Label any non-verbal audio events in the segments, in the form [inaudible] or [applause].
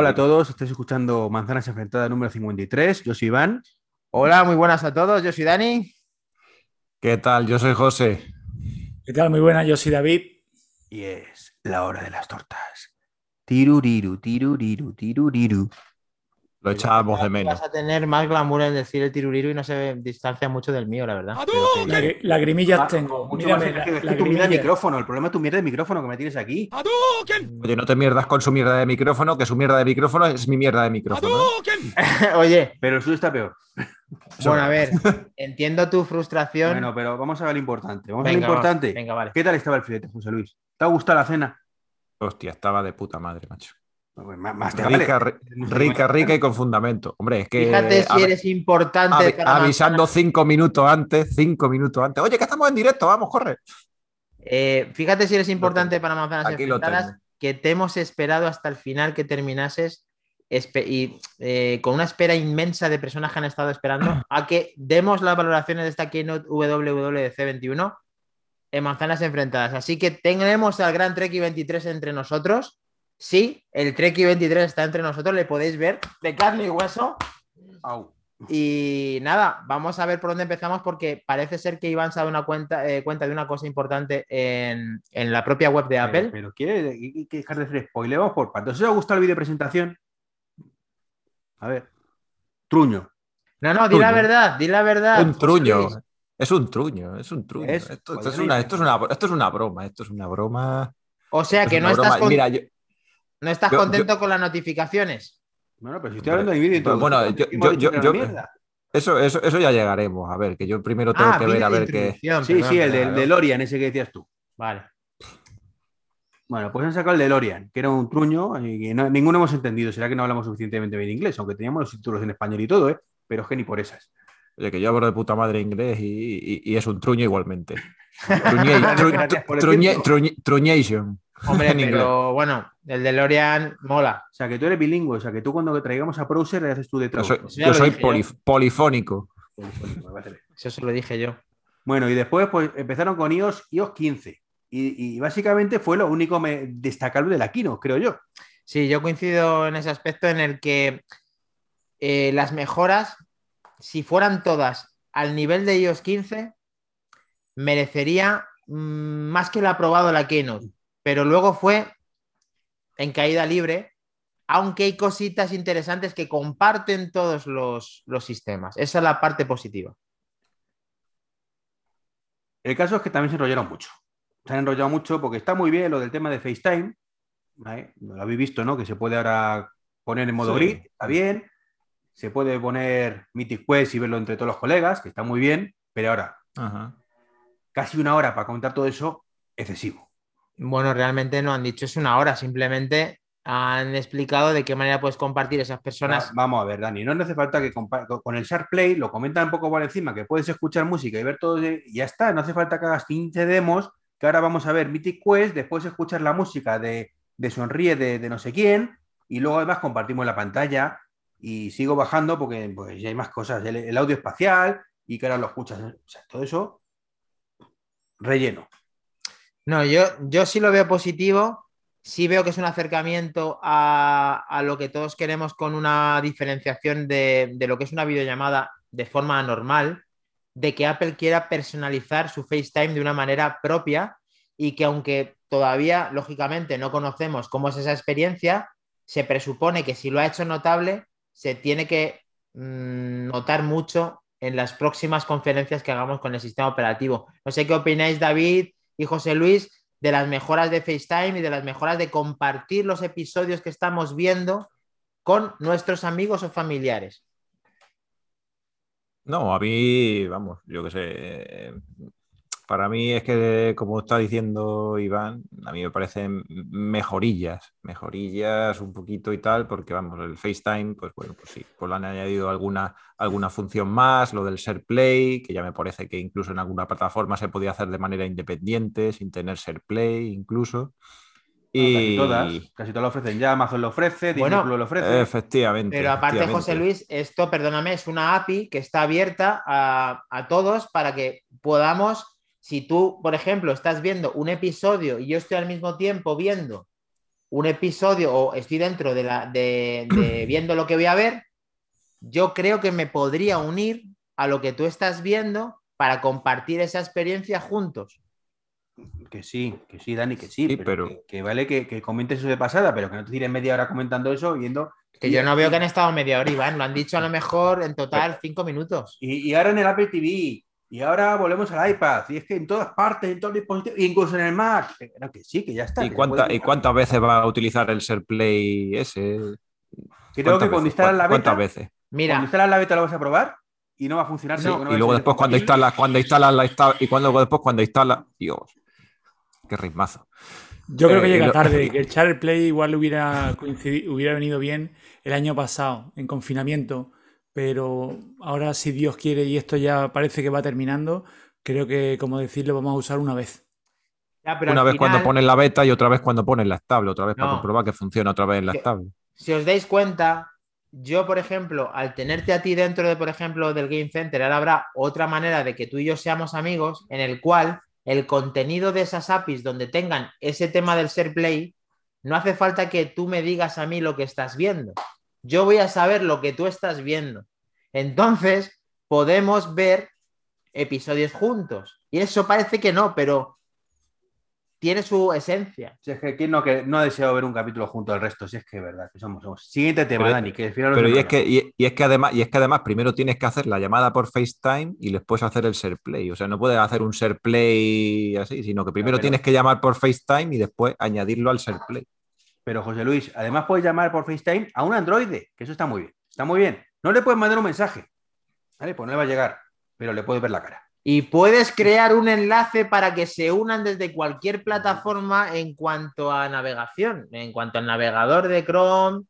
Hola a todos, estáis escuchando Manzanas Enfrentadas número 53. Yo soy Iván. Hola, muy buenas a todos. Yo soy Dani. ¿Qué tal? Yo soy José. ¿Qué tal? Muy buenas, yo soy David. Y es la hora de las tortas. Tiruriru, tiruriru, tiruriru. Lo echábamos de menos. Vas a tener más glamour en decir el tiruriru y no se distancia mucho del mío, la verdad. Lagri- Lagrimillas Ah, tengo. mucho Mírame, más- es que- es que la- tu mierda de micrófono. El problema es tu mierda de micrófono que me tienes aquí. Oye, no te mierdas con su mierda de micrófono, que su mierda de micrófono es mi mierda de micrófono. ¿eh? [laughs] Oye, Pero el suyo está peor. bueno, a ver, [laughs] entiendo tu frustración. Bueno, pero vamos a ver lo importante. Vamos a ver Venga, lo importante. vamos. Venga, vale. ¿Qué tal estaba el filete, José Luis? ¿Te ha gustado la cena? Hostia, estaba de puta madre, macho. Más, más te Rica, vale. rica, [laughs] rica y con fundamento. Hombre, es que. Fíjate si eres importante para avisando cinco minutos antes, cinco minutos antes. Oye, que estamos en directo, vamos, corre. Eh, fíjate si eres importante para Manzanas Aquí Enfrentadas, que te hemos esperado hasta el final que terminases y eh, con una espera inmensa de personas que han estado esperando [clears throat] a que demos las valoraciones de esta Keynote WWDC 21 en Manzanas Enfrentadas. Así que tenemos al gran Treki 23 entre nosotros. Sí, el Treki 23 está entre nosotros, le podéis ver de carne y hueso. Au. Y nada, vamos a ver por dónde empezamos porque parece ser que Iván se ha dado una cuenta, eh, cuenta de una cosa importante en, en la propia web de Apple. Pero, pero quiere dejar de hacer spoiler. Vamos por partes. ¿Os ha gustado el vídeo de presentación? A ver. Truño. No, no, di la verdad, di la verdad. Un truño. Es un truño, es un truño. Es- esto, es una, esto, es una, esto es una broma, esto es una broma. O sea que no estás, con- Mira, yo, no estás yo- contento con las notificaciones. Bueno, pero si estoy hablando de mi vídeo y todo. bueno, ¿Hemos yo- yo- eso, eso, eso ya llegaremos. A ver, que yo primero tengo Ah, que ver a de ver qué. Sí, perdón, sí, el perdón. DeLorean, ese que decías tú. Vale. Bueno, pues han sacado el DeLorean, que era un truño y que no- ninguno hemos entendido. Será que no hablamos suficientemente bien inglés, aunque teníamos los títulos en español y todo, ¿eh? Pero es que ni por esas. Oye, que yo hablo de puta madre inglés y, y- y es un truño igualmente. [laughs] Truñation. Hombre, [laughs] En inglés. pero bueno, el de Lorian mola. O sea, que tú eres bilingüe, o sea, que tú cuando traigamos a Browser le haces tú de Yo soy, yo yo. polifónico. Eso se lo dije yo. Bueno, y después pues empezaron con iOS, iOS 15. Y, y básicamente fue lo único destacable de la Keynote, creo yo. Sí, yo coincido en ese aspecto en el que eh, las mejoras, si fueran todas al nivel de iOS 15, merecería mm, más que el aprobado de la Keynote. Pero luego fue en caída libre, aunque hay cositas interesantes que comparten todos los, los sistemas. Esa es la parte positiva. El caso es que también se enrollaron mucho. Se han enrollado mucho porque está muy bien lo del tema de FaceTime. ¿vale? Lo habéis visto, ¿no? Que se puede ahora poner en modo Sí. grid, está bien. Se puede poner Mythic Quest y verlo entre todos los colegas, que está muy bien. Pero ahora, Ajá. casi una hora para comentar todo eso, excesivo. Bueno, realmente no han dicho es una hora, simplemente han explicado de qué manera puedes compartir esas personas. Va- Vamos a ver, Dani, no hace falta que con el Sharp Play lo comentan un poco por encima, que puedes escuchar música y ver todo y ya está. No hace falta que hagas 15 demos, que ahora vamos a ver Mythic Quest, después escuchar la música de, de Sonríe de, de no sé quién, y luego además compartimos la pantalla y sigo bajando porque pues, ya hay más cosas, el, el audio espacial y que ahora lo escuchas. O sea, todo eso relleno. No, yo, yo sí lo veo positivo. Sí veo que es un acercamiento a, a lo que todos queremos con una diferenciación de, de lo que es una videollamada de forma normal, de que Apple quiera personalizar su FaceTime de una manera propia y que aunque todavía, lógicamente, no conocemos cómo es esa experiencia, se presupone que si lo ha hecho notable, se tiene que mm, notar mucho en las próximas conferencias que hagamos con el sistema operativo. No sé qué opináis, David y José Luis, de las mejoras de FaceTime y de las mejoras de compartir los episodios que estamos viendo con nuestros amigos o familiares. No, a mí, vamos, yo qué sé. Para mí es que, como está diciendo Iván, a mí me parecen mejorillas, mejorillas un poquito y tal, porque vamos, el FaceTime, pues bueno, pues sí, pues le han añadido alguna, alguna función más, lo del Share Play, que ya me parece que incluso en alguna plataforma se podía hacer de manera independiente, sin tener Share Play incluso. Casi Y todas, casi todas lo ofrecen ya, Amazon lo ofrece, Disney Bueno, Plus lo ofrece. efectivamente. Pero aparte, efectivamente. José Luis, esto, perdóname, es una API que está abierta a, a todos para que podamos, si tú, por ejemplo, estás viendo un episodio y yo estoy al mismo tiempo viendo un episodio o estoy dentro de la de, de [clears throat] viendo lo que voy a ver, yo creo que me podría unir a lo que tú estás viendo para compartir esa experiencia juntos. Que sí, que sí, Dani, que sí, Sí, pero, pero- Que, que vale que, que comentes eso de pasada, pero que no te tires media hora comentando eso viendo. Que yo no veo que han estado media hora, Iván. Lo han dicho a lo mejor en total cinco minutos. Y, y ahora en el Apple TV, y ahora volvemos al iPad, y es que en todas partes, en todos los dispositivos, incluso en el Mac. Que, no, que sí, que ya está. ¿Y, cuánta- ¿Y cuántas veces va a utilizar el SharePlay ese? Creo que ¿Cuántas cuando veces? instalas la ¿Cuántas beta, veces? cuando Mira, instalas la beta lo vas a probar y no va a funcionar. No y luego después cuando instalas, cuando instalas la insta- y cuando después cuando instalas, Dios, qué ritmazo. Yo creo Eh, que y llega lo- tarde, [laughs] que el Share Play igual hubiera coincidido, hubiera venido bien el año pasado, en confinamiento, pero ahora si Dios quiere y esto ya parece que va terminando, creo que, como decirlo, vamos a usar una vez. ya, pero Una vez cuando pones la beta y otra vez cuando pones la estable, otra vez para comprobar que funciona otra vez en la estable. si os dais cuenta, yo, por ejemplo, al tenerte a ti dentro de, por ejemplo, del Game Center, ahora habrá otra manera de que tú y yo seamos amigos, en el cual el contenido de esas APIs donde tengan ese tema del share play, no hace falta que tú me digas a mí lo que estás viendo. Yo voy a saber lo que tú estás viendo. Entonces, podemos ver episodios juntos. Y eso parece que no, pero tiene su esencia. Si es que ¿quién no, que, no ha deseado ver un capítulo junto al resto, si es que es verdad, que somos, somos. Siguiente tema, Pero- Dani, que al final Pero y es que, y, y es que además, y es que además primero tienes que hacer la llamada por FaceTime y después hacer el SharePlay. O sea, no puedes hacer un SharePlay así, sino que primero pero- tienes que llamar por FaceTime y después añadirlo al SharePlay. Pero José Luis, además puedes llamar por FaceTime a un Android, que eso está muy bien. Está muy bien. No le puedes mandar un mensaje. ¿Vale? Pues no le va a llegar, pero le puedes ver la cara. Y puedes crear un enlace para que se unan desde cualquier plataforma en cuanto a navegación, en cuanto al navegador de Chrome,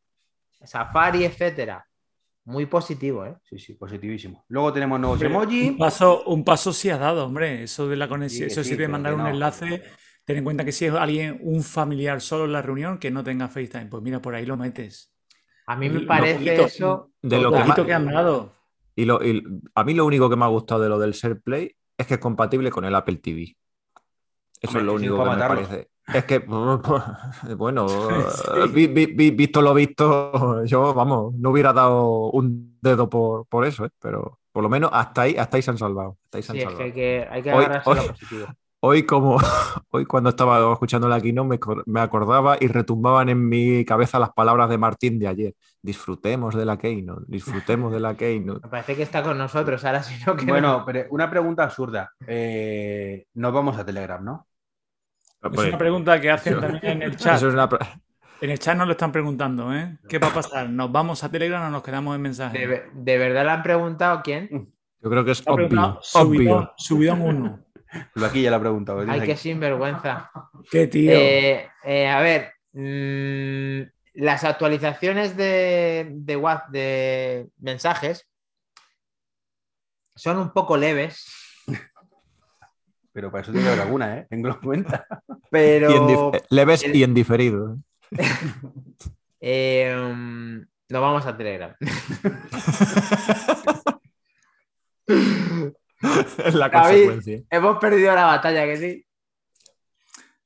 Safari, etcétera. Muy positivo, ¿eh? Sí, sí, positivísimo. Luego tenemos nuevos Un emojis. paso, un paso sí ha dado, hombre. Eso de la conexión, Sí, eso sí, sí de mandar un enlace. Ten en cuenta que si es alguien, un familiar solo en la reunión, que no tenga FaceTime, pues mira, por ahí lo metes. A mí me Lo parece poquito- eso. De Lo lo que que han dado. Y, lo- y a mí lo único que me ha gustado de lo del SharePlay es que es compatible con el Apple TV. Eso Hombre, es lo único que me parece. Es que, [laughs] bueno, [laughs] vi- vi- vi- visto lo visto, [laughs] yo, vamos, no hubiera dado un dedo por, por eso, ¿eh? pero por lo menos hasta ahí, hasta ahí se han salvado. Hasta ahí se han Sí, es que salvado. hay que, hay que Hoy- agarrarse a lo hoy- positivo. Hoy, como [laughs] hoy cuando estaba escuchando la Quino, me, me, acordaba y retumbaban en mi cabeza las palabras de Martín de ayer. Disfrutemos de la Keynote, disfrutemos de la Keynote. [laughs] Me parece que está con nosotros ahora, si no que Bueno, pero una pregunta absurda. Eh, nos vamos a Telegram, ¿no? Es una pregunta que hacen también en el chat. En el chat nos lo están preguntando, ¿eh? ¿Qué va a pasar? ¿Nos vamos a Telegram o nos quedamos en mensaje? ¿De, verdad le han preguntado quién? Yo creo que es obvio. obvio. Subidón 1 aquí ya lo he preguntado. Ay, qué sinvergüenza. [laughs] Qué tío. Eh, eh, a ver, mm, las actualizaciones de, de WhatsApp de mensajes son un poco leves, Pero para eso tiene que haber alguna, ¿eh? Tengo en cuenta. [laughs] pero Y en dif- leves el- y en diferido. eh, [laughs] nos vamos a Telegram. Es [laughs] la David. consecuencia. Hemos perdido la batalla, que sí.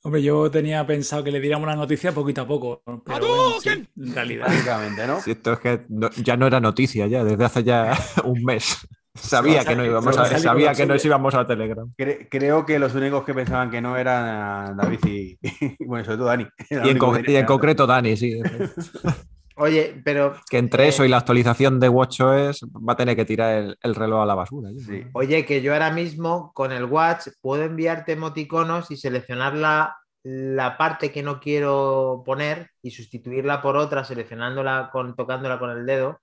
Hombre, yo tenía pensado que le diéramos la noticia poquito a poco, pero bueno, sí, en realidad. Básicamente, ¿no? Si esto es que no- ya no era noticia ya, desde hace ya [laughs] un mes. Sabía que no íbamos a, sabía que nos íbamos a Telegram. Cre- creo que los únicos que pensaban que no eran David y, [laughs] y, bueno, sobre todo Dani. Y en, y en concreto Dani, sí. Oye, pero Que entre Eh. eso y la actualización de WatchOS va a tener que tirar el, el reloj a la basura. Sí. Oye, que yo ahora mismo con el Watch puedo enviarte emoticonos y seleccionar la, la parte que no quiero poner y sustituirla por otra, seleccionándola con, tocándola con el dedo.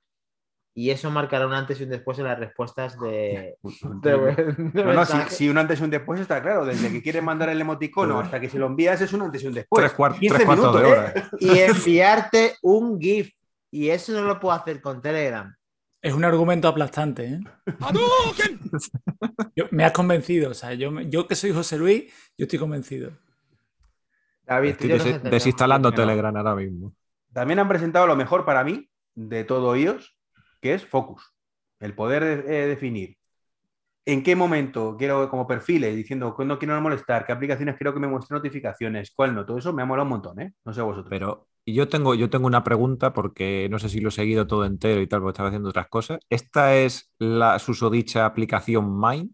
Y eso marcará un antes y un después en las respuestas de, de- de No, no, si, un antes y un después está claro. Desde que quieres mandar el emoticono hasta que se lo envías es un antes y un después. Tres, cuar- 15 tres cuartos de hora. ¿eh? Y enviarte un GIF. Y eso no lo puedo hacer con Telegram. Es un argumento aplastante, ¿eh? [laughs] Yo- me has convencido, o sea, yo, yo que soy José Luis, yo estoy convencido. David, Estoy des- desinstalando. Telegram ahora mismo. También han presentado lo mejor para mí de todo iOS, que es Focus. El poder de- eh, definir ¿En qué momento quiero como perfiles diciendo cuándo quiero no molestar? ¿Qué aplicaciones quiero que me muestren notificaciones? ¿Cuál no? Todo eso me ha molado un montón, ¿eh? No sé vosotros. Pero yo tengo, yo tengo una pregunta porque no sé si lo he seguido todo entero y tal, porque estaba haciendo otras cosas. ¿Esta es la susodicha aplicación Mind?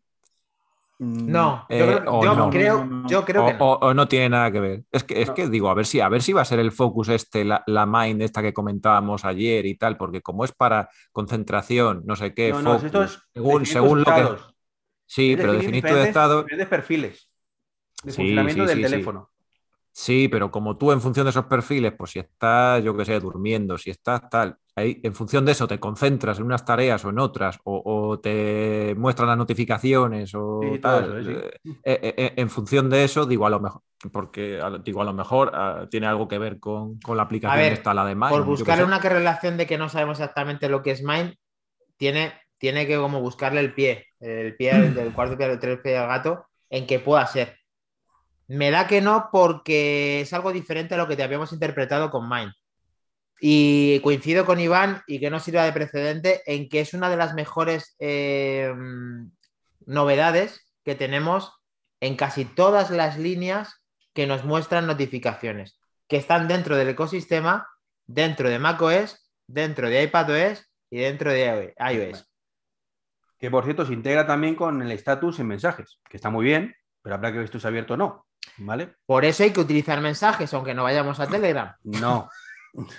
No, yo, Eh, creo, o yo no. creo- No, no, no. yo creo o, que no. o- o no tiene nada que ver. Es que, es No. que digo, a ver si, a ver si va a ser el focus este, la, la Mind esta que comentábamos ayer y tal, porque como es para concentración, no sé qué, No, no, focus, esto es según, lo que. Sí, Es pero definir tu estado. perfiles de Sí, funcionamiento sí, del sí, sí. teléfono. Sí, pero como tú en función de esos perfiles, pues si estás, yo qué sé, durmiendo, si estás tal, ahí, en función de eso te concentras en unas tareas o en otras, o, o te muestran las notificaciones o Sí, todo tal. eso, sí. eh, eh, eh, en función de eso, digo a lo mejor, porque digo a lo mejor ah, tiene algo que ver con, con la aplicación ver, esta, la de Mind, Por sé. una correlación de que no sabemos exactamente lo que es Mind, tiene, tiene que como buscarle el pie, el pie al- del cuarto pie, del tres pie al gato, en que pueda ser. Me da que no porque es algo diferente a lo que te habíamos interpretado con Mind. Y coincido con Iván y que no sirva de precedente en que es una de las mejores eh, novedades que tenemos en casi todas las líneas que nos muestran notificaciones, que están dentro del ecosistema, dentro de macOS, dentro de iPadOS y dentro de iOS. Que por cierto se integra también con el estatus en mensajes, que está muy bien, pero habrá que ver si esto es abierto o no. ¿Vale? Por eso hay que utilizar mensajes, aunque no vayamos a Telegram. No.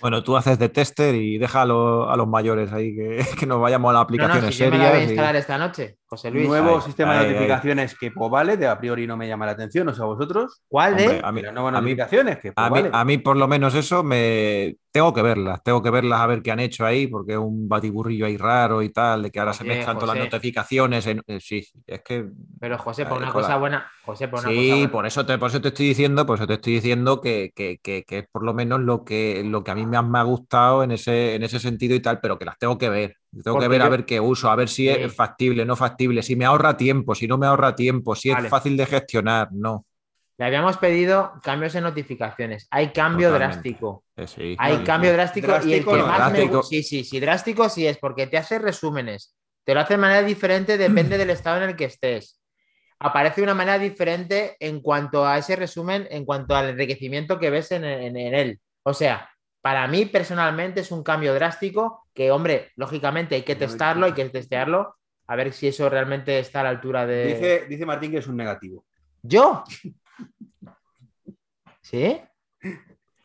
Bueno, tú haces de tester y deja a, los- mayores ahí que, [laughs] que nos vayamos a las No, aplicaciones no, si yo me la voy a serias. y- instalar esta noche, José Luis. Nuevo Ahí, sistema de notificaciones que pues, vale, de a priori no me llama la atención, no sé a vosotros. ¿Cuál de? Hombre, a mí- Pero nuevas a mí- notificaciones que pues, A mí, vale. a mí, por lo menos, eso me tengo que verlas, tengo que verlas a ver qué han hecho ahí, porque es un batiburrillo ahí raro y tal, de que ahora se mezclan todas las notificaciones. en- eh, sí, es que Pero José, por una cosa la- buena, José, por una cosa sí, buena. por eso te, por eso te estoy diciendo, por eso te estoy diciendo que, que- que- que es por lo menos lo que, lo que a mí me ha, me ha gustado en ese, en ese sentido y tal, pero que las tengo que ver. Tengo Porque que ver a ver qué uso, a ver si es factible, no factible, si me ahorra tiempo, si no me ahorra tiempo, si Vale. es fácil de gestionar, no. Le habíamos pedido cambios en notificaciones. Hay cambio Totalmente. drástico. Eh, sí, Hay sí, cambio sí. drástico, y el Drástico que no, más me drástico. gusta. Sí, sí, sí, drástico sí es porque te hace resúmenes. Te lo hace de manera diferente, depende del estado en el que estés. Aparece de una manera diferente en cuanto a ese resumen, en cuanto al enriquecimiento que ves en, en- en él. O sea, para mí personalmente es un cambio drástico que, hombre, lógicamente hay que testarlo, hay que testearlo, a ver si eso realmente está a la altura de. Dice, dice Martín que es un negativo. ¿Yo? ¿Sí?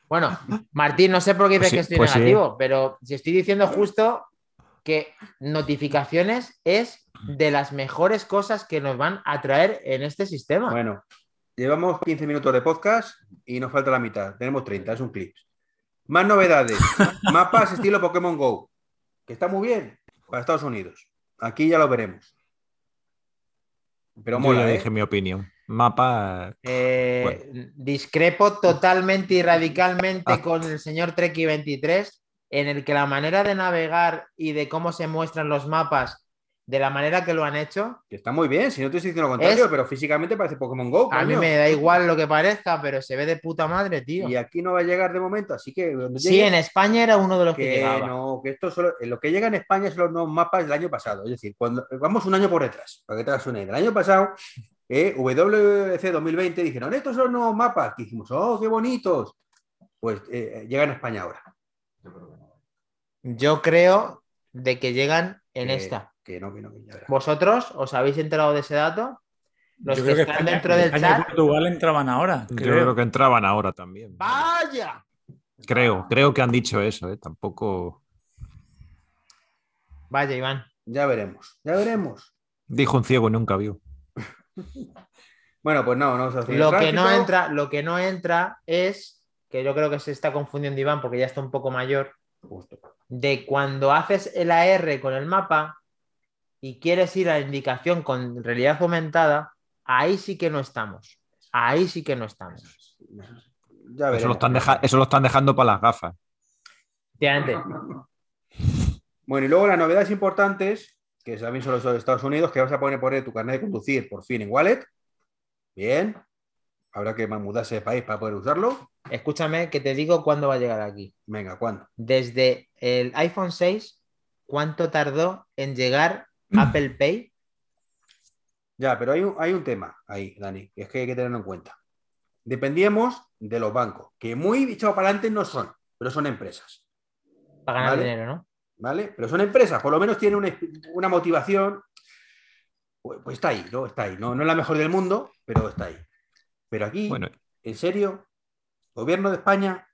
Bueno, Martín, no sé por qué dices Pues sí, que estoy pues sí. negativo, pero si estoy diciendo justo que notificaciones es de las mejores cosas que nos van a traer en este sistema. Bueno, llevamos 15 minutos de podcast y nos falta la mitad. Tenemos 30, es un clip. Más novedades. Mapas estilo Pokémon Go, que está muy bien para Estados Unidos. Aquí ya lo veremos. Pero Yo mola, ya ¿eh? dije mi opinión. Mapa. Eh, Discrepo totalmente y radicalmente Ah. con el señor Treki 23, en el que la manera de navegar y de cómo se muestran los mapas, de la manera que lo han hecho, Que está muy bien, si no te estoy diciendo lo contrario, Es- pero físicamente parece Pokémon Go. a mí me da igual lo que parezca, pero se ve de puta madre, tío. Y aquí no va a llegar de momento, así que Sí, llegue- en España era uno de los que, que llegaba. no, que esto solo, lo que llega en España son los nuevos mapas del año pasado. Es decir, cuando vamos un año por detrás, para que te hagas una idea. El año pasado, eh, WC 2020 dijeron, estos son los nuevos mapas. Que dijimos, oh, qué bonitos. Pues eh, llegan a España ahora. Yo creo de que llegan en esta. Que no, que no, que ya verás. ¿Vosotros os habéis enterado de ese dato? Los Yo que creo están España- dentro del España y chat. Portugal entraban ahora, Yo creo. que entraban ahora también. ¡Vaya! Creo, creo que han dicho eso, ¿eh? Tampoco. Vaya, Iván. Ya veremos, ya veremos. Dijo un ciego y nunca vio. [laughs] Bueno, pues no, no hacer Lo que no entra, lo que no entra es, que yo creo que se está confundiendo Iván porque ya está un poco mayor, Justo. de cuando haces el AR con el mapa y quieres ir a la indicación con realidad aumentada, ahí sí que no estamos. Ahí sí que no estamos. Ya veremos. Eso lo, están deja- eso lo están dejando para las gafas. Efectivamente. [laughs] Bueno, y luego las novedades importantes, que también son los de Estados Unidos, que vas a poner poner tu carnet de conducir por fin en Wallet. Bien. Habrá que mudarse de país para poder usarlo. Escúchame que te digo cuándo va a llegar aquí. Venga, ¿cuándo? Desde el iPhone 6, ¿cuánto tardó en llegar. [clears throat] Apple Pay? Ya, pero hay un, hay un tema ahí, Dani, que es que hay que tenerlo en cuenta. Dependíamos de los bancos, que muy echado para adelante no son, pero son empresas. Para ganar Vale. dinero, ¿no? ¿Vale? Pero son empresas, por lo menos tienen una, una motivación. Pues, pues está ahí, ¿no? Está ahí. No, no es la mejor del mundo, pero está ahí. Pero aquí, Bueno, en serio, gobierno de España,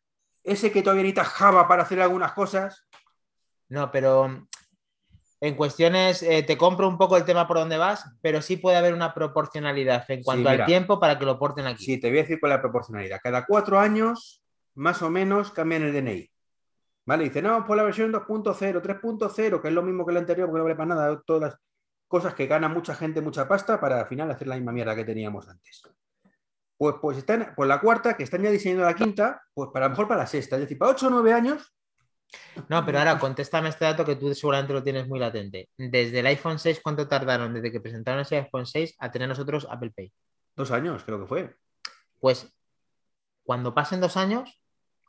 ese que todavía necesita Java para hacer algunas cosas, No, pero en cuestiones, eh, te compro un poco el tema por donde vas, pero sí puede haber una proporcionalidad en cuanto mira. al tiempo para que lo porten aquí. sí, te voy a decir con la proporcionalidad. Cada cuatro años, más o menos, cambian el DNI. ¿Vale? Dice, no, por la versión 2.0, 3.0, que es lo mismo que la anterior, porque no vale para nada, todas las cosas que gana mucha gente, mucha pasta, para al final hacer la misma mierda que teníamos antes. Pues, pues están, por la cuarta, que están ya diseñando la quinta, pues para a lo mejor para la sexta, es decir, para 8 o 9 años, No, pero ahora contéstame este dato que tú seguramente lo tienes muy latente. Desde el iPhone 6, ¿cuánto tardaron desde que presentaron ese iPhone 6 a tener nosotros Apple Pay? dos años creo que fue. Pues cuando pasen dos años,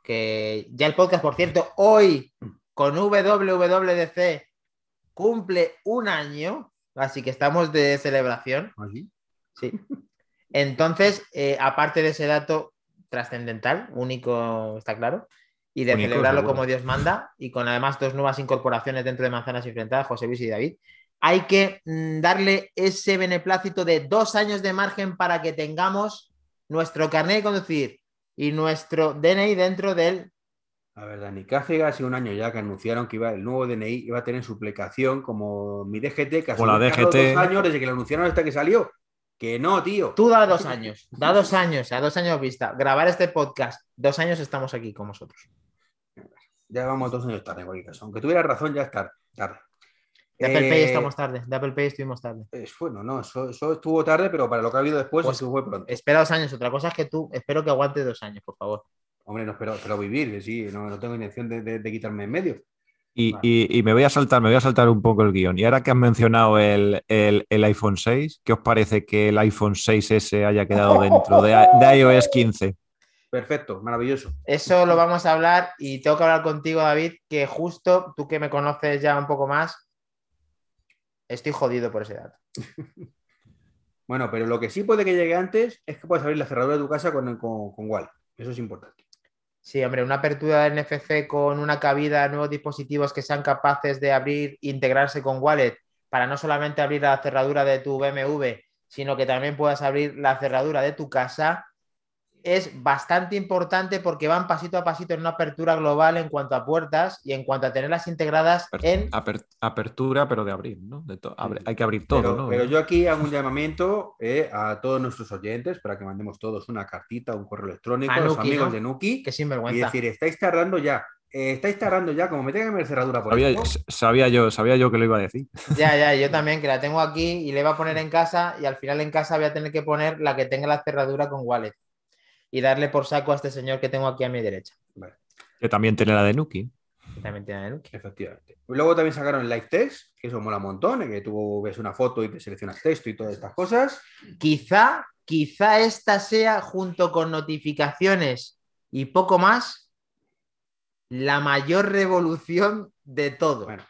que ya el podcast, por cierto, hoy con WWDC cumple un año, así que estamos de celebración. Así. Sí. Entonces, eh, aparte de ese dato trascendental, único, está claro, y de Único, celebrarlo seguro. como Dios manda, y con además dos nuevas incorporaciones dentro de Manzanas Enfrentadas, José Luis y David, hay que mm, darle ese beneplácito de dos años de margen para que tengamos nuestro carnet de conducir y nuestro DNI dentro del... A ver, Dani, que hace casi un año ya que anunciaron que iba, el nuevo DNI iba a tener su aplicación como mi DGT, que O la ha sido DGT. dos años desde que lo anunciaron hasta que salió. Que no, tío. Tú da dos años, da dos años, a dos años vista. Grabar este podcast, dos años estamos aquí con vosotros. Ya vamos dos años tarde, en cualquier caso. Aunque tuvieras razón, ya es tar- tarde. De Apple Pay Eh, estamos tarde, de Apple Pay estuvimos tarde. es- bueno, no, eso, eso estuvo tarde, pero para lo que ha habido después, Pues, eso fue pronto. Espera dos años, otra cosa es que tú, espero que aguante dos años, por favor. Hombre, no espero, espero vivir, que sí, no, no tengo intención de, de- de quitarme en medio. Y, Vale. y- y me voy a saltar, me voy a saltar un poco el guion. Y ahora que has mencionado el, el- el iPhone 6, ¿qué os parece que el iPhone 6S haya quedado dentro de, de iOS 15? Perfecto, maravilloso. Eso lo vamos a hablar y tengo que hablar contigo, David, que justo tú que me conoces ya un poco más, estoy jodido por ese dato. [laughs] Bueno, pero lo que sí puede que llegue antes es que puedas abrir la cerradura de tu casa con, con, con Wall. Eso es importante. Sí, hombre, una apertura de NFC con una cabida, nuevos dispositivos que sean capaces de abrir, integrarse con Wallet, para no solamente abrir la cerradura de tu BMW, sino que también puedas abrir la cerradura de tu casa, es bastante importante porque van pasito a pasito en una apertura global en cuanto a puertas y en cuanto a tenerlas integradas en... Aper- apertura, pero de abrir, ¿no? De to- abre- hay que abrir todo, pero, ¿no? pero yo aquí hago un llamamiento eh, a todos nuestros oyentes para que mandemos todos una cartita, un correo electrónico A a los amigos ¿no? de Nuki Que y sinvergüenza. decir, estáis tardando ya. Eh, estáis tardando ya, como me tengan que ver cerradura por Sabía, sabía yo, sabía yo que lo iba a decir. [laughs] Ya, ya, yo [laughs] también, que la tengo aquí y le voy a poner en casa y al final en casa voy a tener que poner la que tenga la cerradura con wallet y darle por saco a este señor que tengo aquí a mi derecha. Que también tiene la de Nuki. que también tiene Nuki. Efectivamente. Luego también sacaron el live test, que eso mola un montón, en que tú ves una foto y te seleccionas texto y todas estas cosas. Quizá, quizá esta sea, junto con notificaciones y poco más, la mayor revolución de todo. Bueno,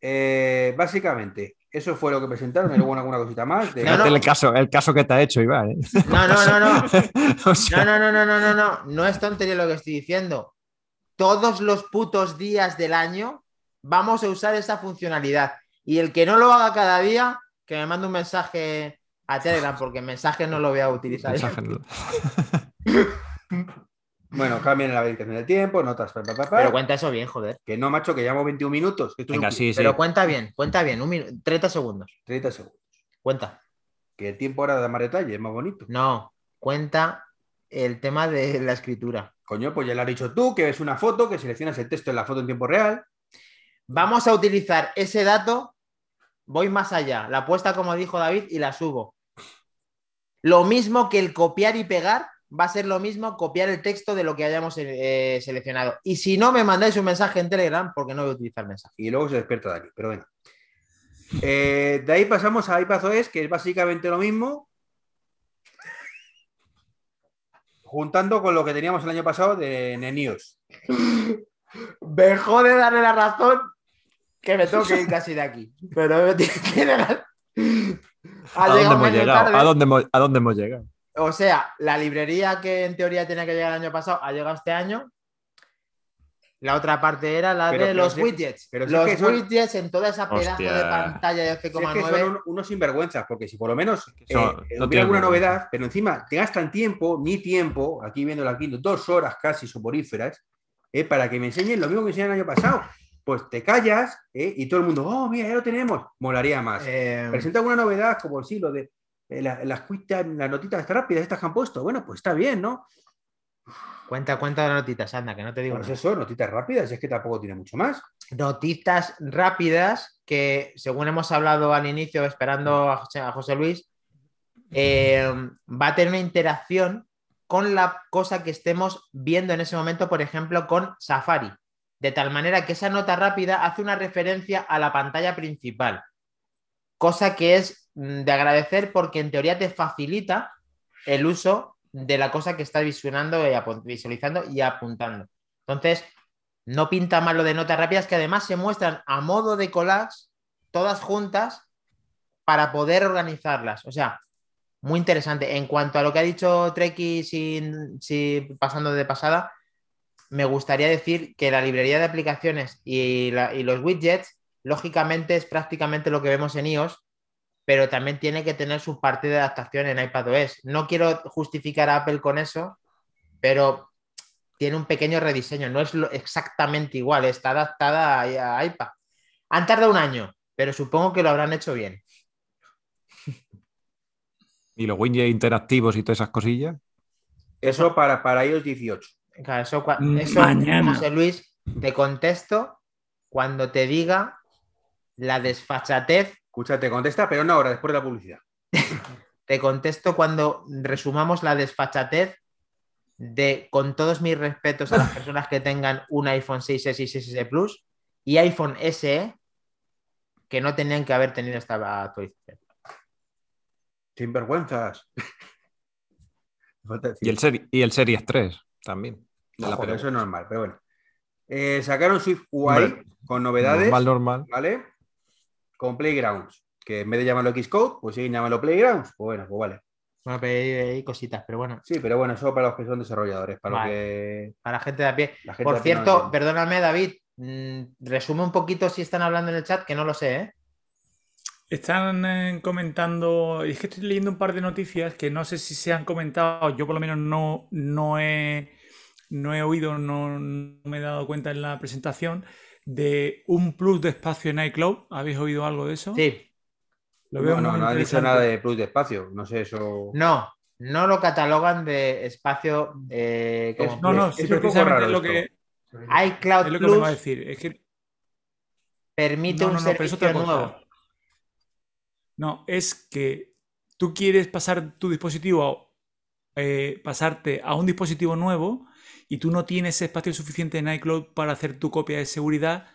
eh, básicamente, eso fue lo que presentaron y luego alguna cosita más. de- No, no. el, caso, el caso que te ha hecho, Iván. ¿eh? No, no, no, no. [laughs] O sea, No, no, no, no, no, no, no. No es tontería lo que estoy diciendo. Todos los putos días del año vamos a usar esa funcionalidad. Y el que no lo haga cada día, que me mande un mensaje a Telegram, porque mensaje no lo voy a utilizar. [laughs] Bueno, cambian la verificación del tiempo, notas, pa, pa, pa, pa. Pero cuenta eso bien, joder. que no, macho, que llevamos 21 minutos. es Venga, un- sí, sí. Pero cuenta bien, cuenta bien. Un minu- 30 segundos. 30 segundos. Cuenta. Que el tiempo ahora da más detalle, es más bonito. No, cuenta el tema de la escritura. Coño, pues ya lo has dicho tú, que ves una foto, que seleccionas el texto en la foto en tiempo real. Vamos a utilizar ese dato. Voy más allá. La apuesta, como dijo David, y la subo. Lo mismo que el copiar y pegar, va a ser lo mismo copiar el texto de lo que hayamos eh, seleccionado. Y si no, me mandáis un mensaje en Telegram, porque no voy a utilizar mensaje. Y luego se despierta Dani, pero venga. Eh, de ahí pasamos a iPadOS, que es básicamente lo mismo. Juntando con lo que teníamos el año pasado de Nenios. [laughs] Me jode darle la razón que me tengo que ir casi de aquí. Pero tiene la- Ha ¿A dónde hemos llegado? tarde. ¿A dónde hemos, a dónde hemos llegado? O sea, la librería que en teoría tenía que llegar el año pasado ha llegado este año. La otra parte era la Pero- de pero los si- widgets. pero si los es que son- widgets en toda esa pedazo Hostia. de pantalla de Si es que 11,9. son un- unos sinvergüenzas, porque si por lo menos eh, Son- no hubiera tienen alguna novedad, pero encima te gastan tiempo, mi tiempo, aquí viendo aquí, dos horas casi soporíferas, eh, para que me enseñen lo mismo que enseñaron el año pasado. Pues te callas eh, y todo el mundo, oh, mira, ya lo tenemos, molaría más. Eh, Presenta alguna novedad, como sí, lo de eh, la- las quick time, las notitas rápidas, estas que han puesto. Bueno, pues está bien, ¿no? cuenta, cuenta de notitas, anda, que no te digo Pues nada. eso, notitas rápidas, es que tampoco tiene mucho más. Notitas rápidas que, según hemos hablado al inicio, esperando a José, a José Luis, eh, va a tener una interacción con la cosa que estemos viendo en ese momento, por ejemplo, con Safari. De tal manera que esa nota rápida hace una referencia a la pantalla principal. Cosa que es de agradecer porque en teoría te facilita el uso de la cosa que estás visionando y visualizando y apuntando. Entonces, no pinta mal lo de notas rápidas que además se muestran a modo de collage, todas juntas, para poder organizarlas. O sea, muy interesante. En cuanto a lo que ha dicho Treki, sin, pasando de pasada, me gustaría decir que la librería de aplicaciones y los widgets, lógicamente, es prácticamente lo que vemos en iOS, pero también tiene que tener su parte de adaptación en iPadOS. No quiero justificar a Apple con eso, pero tiene un pequeño rediseño, no es lo- exactamente igual, está adaptada a, a iPad. Han tardado un año, pero supongo que lo habrán hecho bien. [laughs] Y los widgets interactivos y todas esas cosillas. Eso para, para iOS 18. Claro, eso, cua- Mm, eso, mañana. José Luis, te contesto cuando te diga la desfachatez, Escucha, te contesta, pero no ahora, después de la publicidad. [laughs] te contesto cuando resumamos la desfachatez de, con todos mis respetos a las [laughs] personas que tengan un iPhone 6S y 6S Plus y iPhone SE que no tenían que haber tenido esta actualización. Sin vergüenzas. [laughs] Y el, seri- y el Series 3 también. De la eso pelota. es normal, pero bueno. Eh, sacaron Swift UI Hombre, con novedades, Normal, normal. ¿vale? Con Playgrounds. Que en vez de llamarlo Xcode, pues sí, llamarlo Playgrounds. Pues bueno, pues vale. Bueno, pero hay, hay cositas, pero bueno, Sí, pero bueno, eso para los que son desarrolladores, para Vale. los que para la gente de a pie. la gente Por no cierto, perdóname, David, mm, resume un poquito si están hablando en el chat, que no lo sé, ¿eh? Están eh, comentando, es que estoy leyendo un par de noticias que no sé si se han comentado, yo por lo menos no, no, he, no he oído, no, no me he dado cuenta en la presentación, de un plus de espacio en iCloud. ¿Habéis oído algo de eso? Sí, Lo veo no, no, no han dicho nada de plus de espacio. No sé, eso. no, no lo catalogan de espacio eh, como Es- No, no, Es- sí, es un poco precisamente lo que, iCloud es lo que me va a Plus decir. Es que permite No, un no, servicio nuevo. No, es que tú quieres pasar tu dispositivo, eh, pasarte a un dispositivo nuevo y tú no tienes espacio suficiente en iCloud para hacer tu copia de seguridad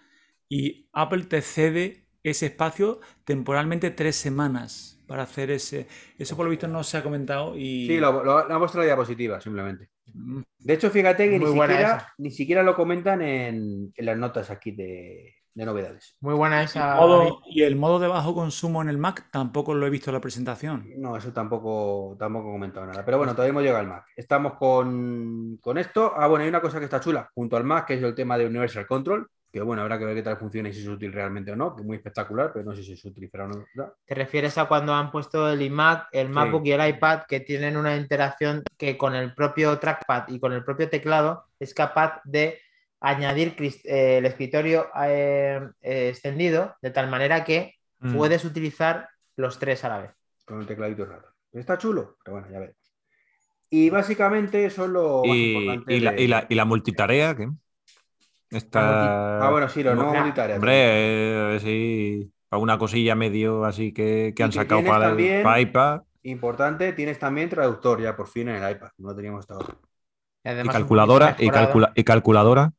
y Apple te cede ese espacio temporalmente tres semanas para hacer ese. Eso por lo visto no se ha comentado y... Sí, lo, lo, puesto en la diapositiva, simplemente. Mm, De hecho, fíjate que ni siquiera, ni siquiera lo comentan en, en las notas aquí de, de novedades. Muy buena esa. modo- y el modo de bajo consumo en el Mac tampoco lo he visto en la presentación. No, eso tampoco, tampoco he comentado nada. Pero bueno, todavía hemos llegado al Mac. Estamos con, con esto. Ah, bueno, hay una cosa que está chula junto al Mac, que es el tema de Universal Control. Que bueno, habrá que ver qué tal funciona y si es útil realmente o no. Que es muy espectacular, pero no sé si se utilizará o no. Te refieres a cuando han puesto el iMac, el MacBook y el iPad que tienen una interacción que con el propio trackpad y con el propio teclado es capaz de añadir eh, el escritorio eh, eh, extendido de tal manera que Mm. puedes utilizar los tres a la vez. Con el tecladito rato. Está chulo, pero bueno, ya veremos. Y básicamente eso es lo más Y, importante. y la, de- y la- y la multitarea, ¿qué? Está... Ah, bueno, sí, lo no Hombre, multitarea. Hombre, eh, sí, para una cosilla medio así que, que han que sacado para, el- también- para iPad Importante, tienes también traductor ya por fin en el iPad. No lo teníamos hasta ahora. y calculadora, y, calcula- y calculadora.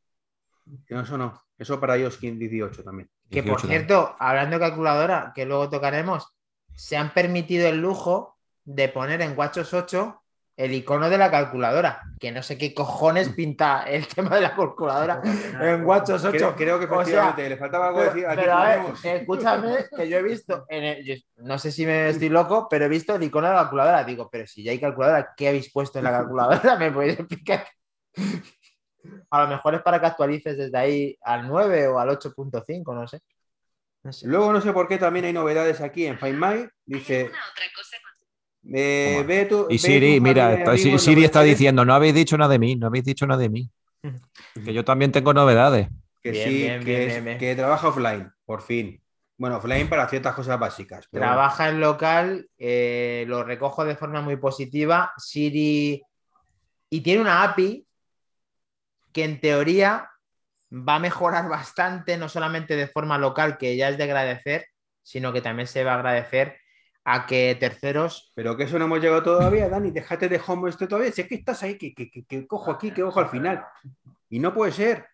No, eso no. Eso para iOS 18 también. Que por 18 cierto, hablando de calculadora, que luego tocaremos, se han permitido el lujo de poner en WatchOS 8 el icono de la calculadora, que no sé qué cojones pinta el tema de la calculadora [laughs] en WatchOS 8. Creo, creo que O sea, efectivamente le faltaba algo Pero, decir. Aquí pero, a ver, escúchame, que yo he visto, [laughs] en el- yo- no sé si me estoy loco, pero he visto el icono de la calculadora. Digo, pero si ya hay calculadora, ¿qué habéis puesto en la calculadora? [laughs] ¿Me podéis explicar? A lo mejor es para que actualices desde ahí al 9 o al 8.5, no sé. No sé. Luego no sé por qué también hay novedades aquí en Find My. Dice, ¿Alguna otra cosa con- eh, ve tu, Y Siri, tu mira, está- Siri está diciendo, no habéis dicho nada de mí, no habéis dicho nada de mí. Que yo también tengo novedades. que Bien, sí, bien, que, bien, es- bien, bien. que trabaja offline, por fin. Bueno, offline para ciertas cosas básicas. pero bueno. Trabaja en local, eh, lo recojo de forma muy positiva. Siri. Y tiene una API que en teoría va a mejorar [laughs] bastante, no solamente de forma local, que ya es de agradecer, sino que también se va a agradecer a que terceros. Pero que eso no hemos llegado todavía, Dani. Déjate de home este todavía. Si es que estás ahí, que, que, que- que cojo aquí, que cojo al final. Y no puede ser,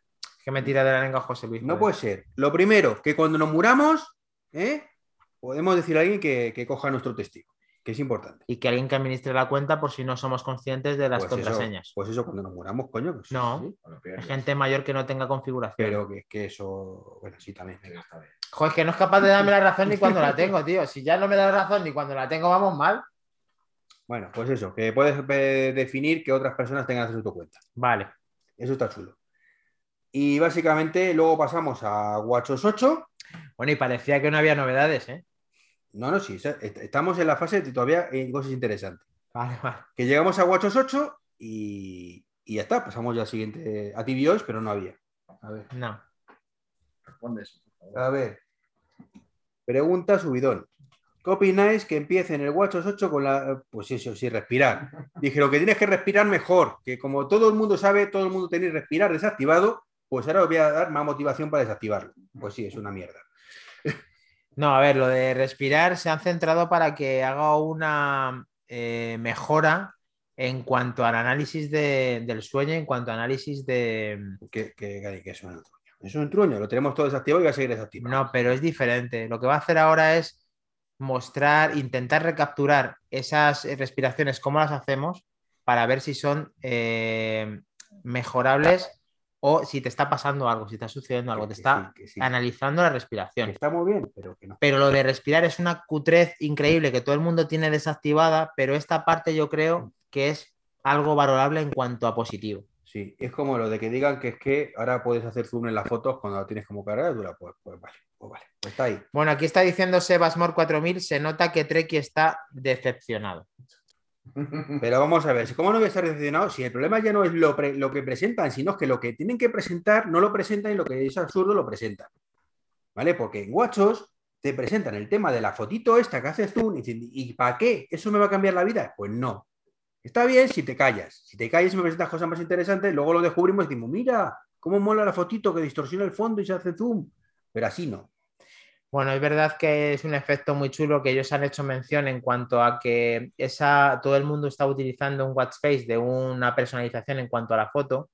Que me tira de la lengua José Luis. no joder. puede ser. Lo primero, que cuando nos muramos, ¿eh? podemos decir a alguien que, que coja nuestro testigo, que es importante. Y que alguien que administre la cuenta por si no somos conscientes de las Pues eso, contraseñas. pues eso, cuando nos muramos, coño. pues No. sí. Hay gente mayor que no tenga configuración. Pero que, que eso, bueno, sí, también. venga. Joder, es que no es capaz de darme la razón ni cuando la [laughs] tengo, tío. Si ya no me da la razón ni cuando la tengo, vamos mal. Bueno, pues eso, que puedes eh, definir que otras personas tengan acceso a tu cuenta. Vale. Eso está chulo. Y básicamente luego pasamos a WatchOS 8. Bueno, y parecía que no había novedades, ¿eh? No, no, sí, est- estamos en la fase de todavía hay cosas interesantes. Vale, vale. Que llegamos a WatchOS 8 y, y ya está. Pasamos ya al siguiente a tvOS, pero no había. A ver. No. Responde eso, por favor. A ver. Pregunta subidón. ¿Qué opináis que empiece en el WatchOS 8 con la. Pues eso, sí, respirar. Dije, lo que tienes que respirar mejor. Que como todo el mundo sabe, todo el mundo tiene respirar desactivado, pues ahora os voy a dar más motivación para desactivarlo. Pues sí, es una mierda. No, a ver, lo de respirar se han centrado para que haga una eh, mejora en cuanto al análisis de- del sueño, en cuanto al análisis de... Que, que, que eso es un truño. Es un truño, lo tenemos todo desactivado y va a seguir desactivado. No, pero es diferente. Lo que va a hacer ahora es mostrar, intentar recapturar esas respiraciones, cómo las hacemos, para ver si son eh, mejorables o si te está pasando algo, si está sucediendo algo, Que- te que está sí, que sí. analizando la Que respiración. está muy bien, pero que no. Pero lo de respirar es una cutrez increíble que todo el mundo tiene desactivada, pero esta parte yo creo que es algo valorable en cuanto a positivo. Sí, es como lo de que digan que es que ahora puedes hacer zoom en las fotos cuando la tienes como cargadura. Pues, pues vale, pues vale, pues está ahí. Bueno, aquí está diciendo Sebasmor 4000, se nota que Treki está decepcionado. Pero vamos a ver, ¿cómo no voy a estar decepcionado? Si el problema ya no es lo, lo que presentan, sino que lo que tienen que presentar no lo presentan y lo que es absurdo lo presentan. ¿Vale? Porque en Guachos te presentan el tema de la fotito esta que hace zoom y ¿y para qué? ¿Eso me va a cambiar la vida? Pues no. Está bien si te callas. Si te callas y me presentas cosas más interesantes, luego lo descubrimos y decimos, mira, cómo mola la fotito que distorsiona el fondo y se hace zoom. Pero así no. Bueno, es verdad que es un efecto muy chulo que ellos han hecho mención en cuanto a que esa, todo el mundo está utilizando un watch face de una personalización en cuanto a la foto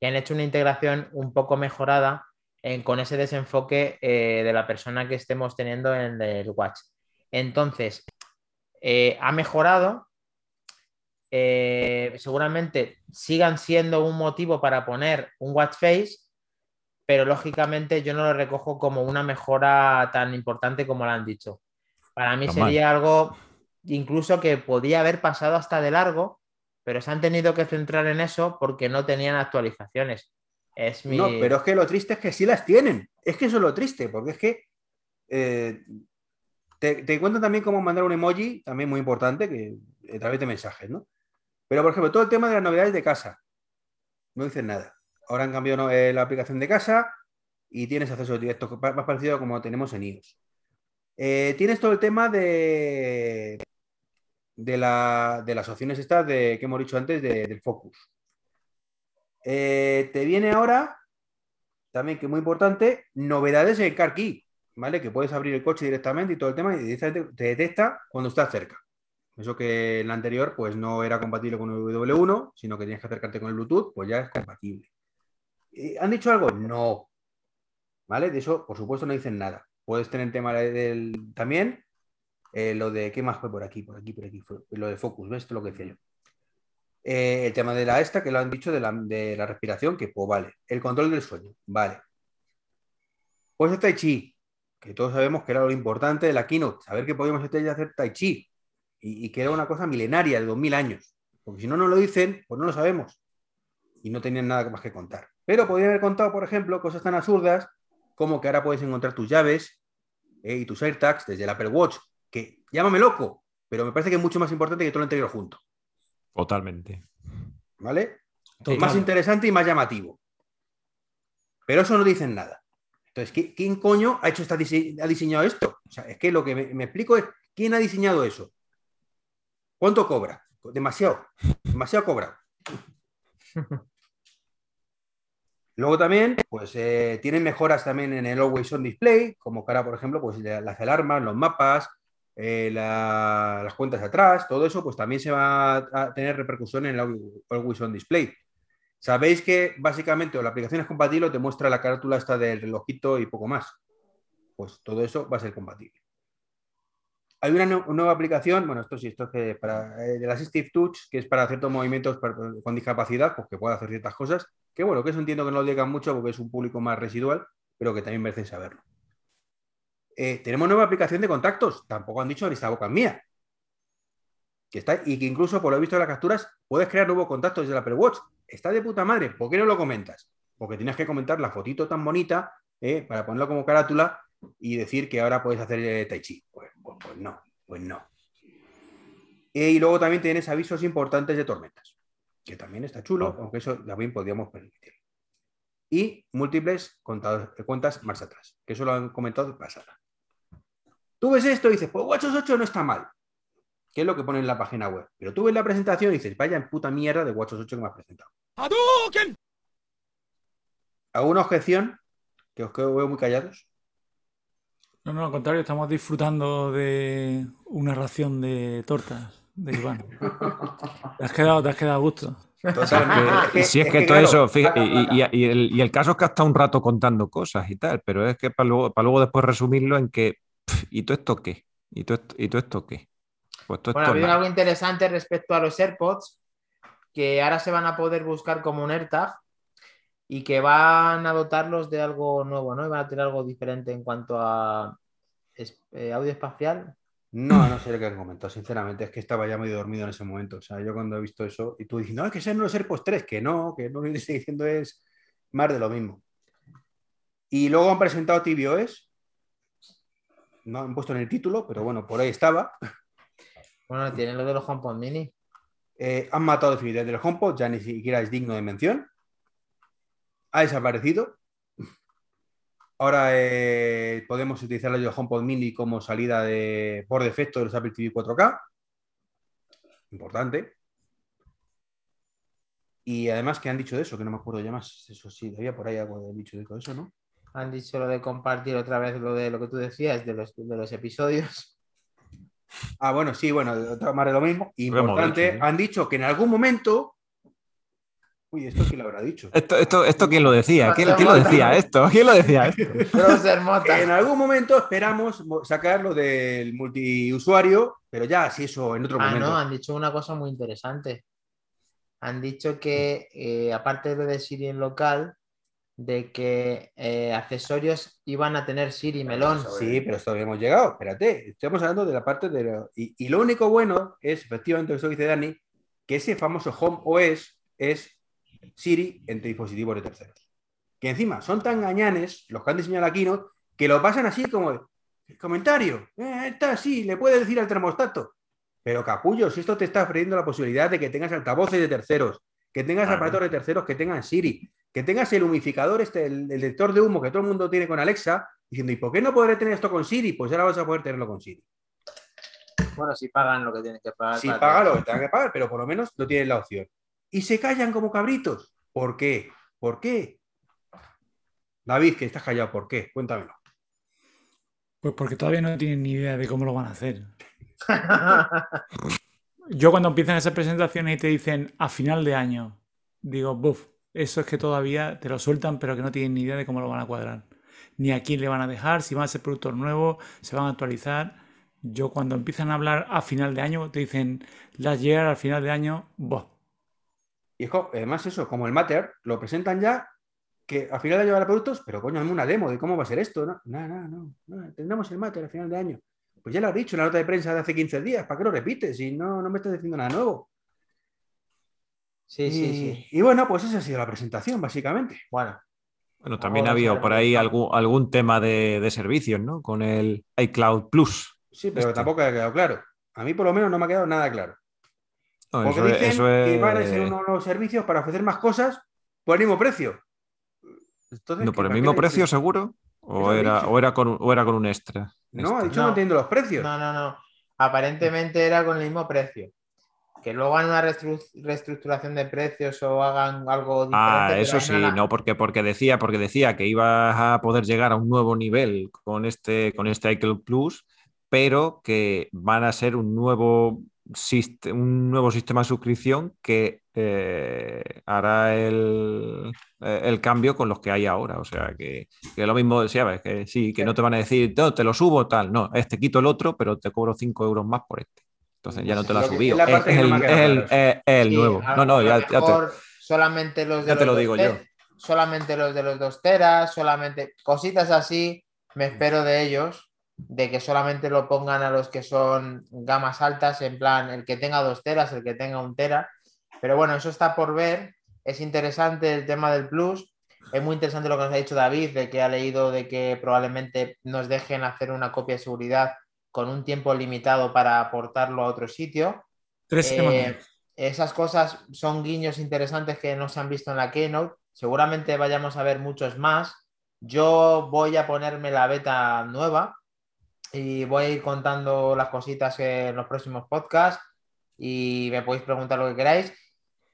y han hecho una integración un poco mejorada con ese desenfoque eh, de la persona que estemos teniendo en el watch. Entonces, eh, ha mejorado. eh, seguramente sigan siendo un motivo para poner un watch face, pero lógicamente yo no lo recojo como una mejora tan importante como lo han dicho. Para mí Normal. sería algo incluso que podía haber pasado hasta de largo, pero se han tenido que centrar en eso porque no tenían actualizaciones. Es mi... No, pero es que lo triste es que sí las tienen. Es que eso es lo triste, porque es que eh, te, te cuento también cómo mandar un emoji, también muy importante, que a través de mensajes, ¿no? Pero, por ejemplo, todo el tema de las novedades de casa. No dicen nada. Ahora han cambiado eh, la aplicación de casa y tienes acceso directo, más parecido a como tenemos en iOS. Eh, tienes todo el tema de, de, la- de las opciones estas de, que hemos dicho antes de- del focus. Eh, te viene ahora, también que muy importante, novedades en Car Key, ¿vale? Que puedes abrir el coche directamente y todo el tema y directamente te detecta cuando estás cerca. Eso que en la anterior pues no era compatible con el W1, sino que tienes que acercarte con el Bluetooth, pues ya es compatible. Eh, ¿Han dicho algo? No. ¿Vale? De eso, por supuesto, no dicen nada. Puedes tener tema del también eh, lo de qué más fue por aquí, por aquí, por aquí, lo de Focus, ¿ves? Esto es lo que decía yo. Eh, el tema de la esta, que lo han dicho de la, de la respiración, que pues vale. El control del sueño, vale. Pues el Tai Chi, que todos sabemos que era lo importante de la keynote, saber que podíamos hacer Tai Chi y, y que era una cosa milenaria de 2000 años. Porque si no nos lo dicen, pues no lo sabemos. Y no tenían nada más que contar. Pero podrían haber contado, por ejemplo, cosas tan absurdas como que ahora puedes encontrar tus llaves eh, y tus AirTags desde el Apple Watch, que llámame loco, pero me parece que es mucho más importante que todo lo anterior junto. Totalmente. ¿Vale? Total. Más interesante y más llamativo. Pero eso no dicen nada. Entonces, ¿qui- ¿quién coño ha hecho esta dise- ha diseñado esto? O sea, es que lo que me, me explico es quién ha diseñado eso. ¿Cuánto cobra? Demasiado. Demasiado cobra. [laughs] Luego también, pues eh, tienen mejoras también en el Always On Display, como cara, por ejemplo, pues la- las alarmas, los mapas, eh, la- las cuentas atrás, todo eso, pues también se va a tener repercusión en el Always- On Display. Sabéis que básicamente o la aplicación es compatible te muestra la carátula esta del relojito y poco más. Pues todo eso va a ser compatible. Hay una nu- nueva aplicación, bueno, esto sí, esto es para eh, Assistive Touch, que es para ciertos movimientos para- con discapacidad, pues que puede hacer ciertas cosas, que bueno, que eso entiendo que no lo digan mucho porque es un público más residual, pero que también merecen saberlo. Eh, tenemos nueva aplicación de contactos, tampoco han dicho ni esta boca mía. Que está, y que incluso, por lo visto de las capturas, puedes crear nuevos contactos desde el Apple Watch. Está de puta madre. ¿Por qué no lo comentas? Porque tienes que comentar la fotito tan bonita eh, para ponerlo como carátula y decir que ahora puedes hacer eh, Tai Chi. Pues, pues- pues no, pues no. Eh, y luego también tienes avisos importantes de tormentas, que también está chulo, aunque eso también podríamos permitir. Y múltiples contadores- cuentas marcha atrás, que eso lo han comentado pasada. Tú ves esto y dices, pues WatchOS 8 no está mal, que es lo que pone en la página web. Pero tú ves la presentación y dices, vaya en puta mierda de WatchOS 8 que me has presentado. ¿Alguna objeción? Que os quedo- veo muy callados. No, no, al contrario, estamos disfrutando de una ración de tortas de Iván. Te has quedado, te has quedado a gusto. Que- si es que, todo claro, eso, fíjate, y, placa. y- y el, y el caso es que hasta un rato contando cosas y tal, pero es que para luego, para luego después resumirlo en que, pff, ¿y tú esto qué? ¿Y tú esto, y tú esto qué? Pues todo Bueno, ha esto habido nada. algo interesante respecto a los AirPods, que ahora se van a poder buscar como un AirTag y que van a dotarlos de algo nuevo, ¿no? Y van a tener algo diferente en cuanto a es- eh, audio espacial. No, no [clears throat] sé lo que han comentado, sinceramente, es que estaba ya medio dormido en ese momento. O sea, yo cuando he visto eso, y tú diciendo, no, es que sean los AirPods 3, que no, que no [laughs] lo que estoy diciendo es más de lo mismo. Y luego han presentado tvOS, no han puesto en el título, pero bueno, por ahí estaba. Bueno, tienen lo de los HomePod Mini. Eh, han matado definitivamente el HomePod, ya ni siquiera es digno de mención. Ha desaparecido. Ahora eh, podemos utilizar el HomePod Mini como salida de, por defecto de los Apple TV 4K. Importante. Y además, que han dicho de eso? Que no me acuerdo ya más. Eso sí, había por ahí algo de dicho de todo eso, ¿no? Han dicho lo de compartir otra vez lo de lo que tú decías de los, de los episodios. Ah, bueno, sí, bueno, otra más de lo mismo. Importante, dicho, han dicho que en algún momento. Uy, esto quién lo habrá dicho. Esto, esto, esto quién lo decía? ¿Quién, quién lo decía esto? ¿Quién lo decía esto? [laughs] En algún momento esperamos mo- sacar lo del multiusuario, pero ya, si eso en otro Ah, momento. no, han dicho una cosa muy interesante. Han dicho que, eh, aparte de lo de Siri en local, de que eh, accesorios iban a tener Siri Melón. Sí, pero esto hemos llegado. Espérate, estamos hablando de la parte de. lo- Y, y lo único bueno es, efectivamente, eso que dice Dani, que ese famoso Home OS es Siri entre dispositivos de terceros. Que encima son tan gañanes los que han diseñado la Keynote que lo pasan así como el comentario. Eh, está así, le puedes decir al termostato. Pero capullo, si esto te está ofreciendo la posibilidad de que tengas altavoces de terceros, que tengas Claro. aparatos de terceros que tengan Siri, que tengas el humificador, este, el, el detector de humo que todo el mundo tiene con Alexa, diciendo, ¿y por qué no podré tener esto con Siri? Pues ahora vas a poder tenerlo con Siri. Bueno, si pagan lo que tienen que pagar. Si para paga tener- lo que tengan que pagar, pero por lo menos no tienen la opción. Y se callan como cabritos. ¿Por qué? ¿Por qué? David, que estás callado, ¿por qué? Cuéntamelo. Pues porque todavía no tienen ni idea de cómo lo van a hacer. [laughs] Yo cuando empiezan esas presentaciones y te dicen a final de año, digo, buf, eso es que todavía te lo sueltan, pero que no tienen ni idea de cómo lo van a cuadrar. Ni a quién le van a dejar, si van a ser productos nuevos, se van a actualizar. Yo cuando empiezan a hablar a final de año, te dicen las llegar al final de año, buf, Y es co- además eso, como el Matter, lo presentan ya, que al final de llevar productos, pero coño, hazme una demo de cómo va a ser esto. No, no, no, no, no, tendremos el Matter al final de año. Pues ya lo has dicho en la nota de prensa de hace 15 días, ¿para qué lo repites? Si no, no me estás diciendo nada nuevo. Sí, sí, y, sí. y bueno, pues esa ha sido la presentación, básicamente. Bueno, Bueno, también ha habido por ahí algún, algún tema de, de servicios, ¿no? Con el iCloud Plus. Sí, pero Este. tampoco ha quedado claro. A mí por lo menos no me ha quedado nada claro. No, Porque eso, es- dicen eso que van a es- ser unos nuevos servicios para ofrecer más cosas por el mismo precio. Entonces, No, ¿qué- por el mismo precio, seguro. ¿O era, o, era con, un- o era con un extra? No, ha Extra. dicho No. manteniendo los precios. no, no, no. Aparentemente era con el mismo precio. Que luego hagan una restru- reestructuración de precios o hagan algo diferente. Ah, eso sí, no, porque, porque decía, porque decía que ibas a poder llegar a un nuevo nivel con este, con este iCloud Plus, pero que van a ser un nuevo, un nuevo sistema de suscripción que eh, hará el, eh, el cambio con los que hay ahora. O sea, que, que lo mismo, ¿sabes? Que sí, que no te van a decir, no, te lo subo, tal. No, este quito el otro, pero te cobro 5 euros más por este. Entonces ya no te lo ha subido. es el, el- claro. es- es el Sí, nuevo. No, no, ya, ya te- mejor solamente los de ya te los lo digo yo. te- Solamente los de los dos teras, solamente cositas así, me espero de ellos, de que solamente lo pongan a los que son gamas altas, en plan, el que tenga dos teras, el que tenga un tera. Pero bueno, eso está por ver. Es interesante el tema del plus. Es muy interesante lo que nos ha dicho David, de que ha leído de que probablemente nos dejen hacer una copia de seguridad con un tiempo limitado para aportarlo a otro sitio. Tres Eh, esas cosas son guiños interesantes que no se han visto en la Keynote. Seguramente vayamos a ver muchos más. Yo voy a ponerme la beta nueva y voy a ir contando las cositas en los próximos podcasts y me podéis preguntar lo que queráis.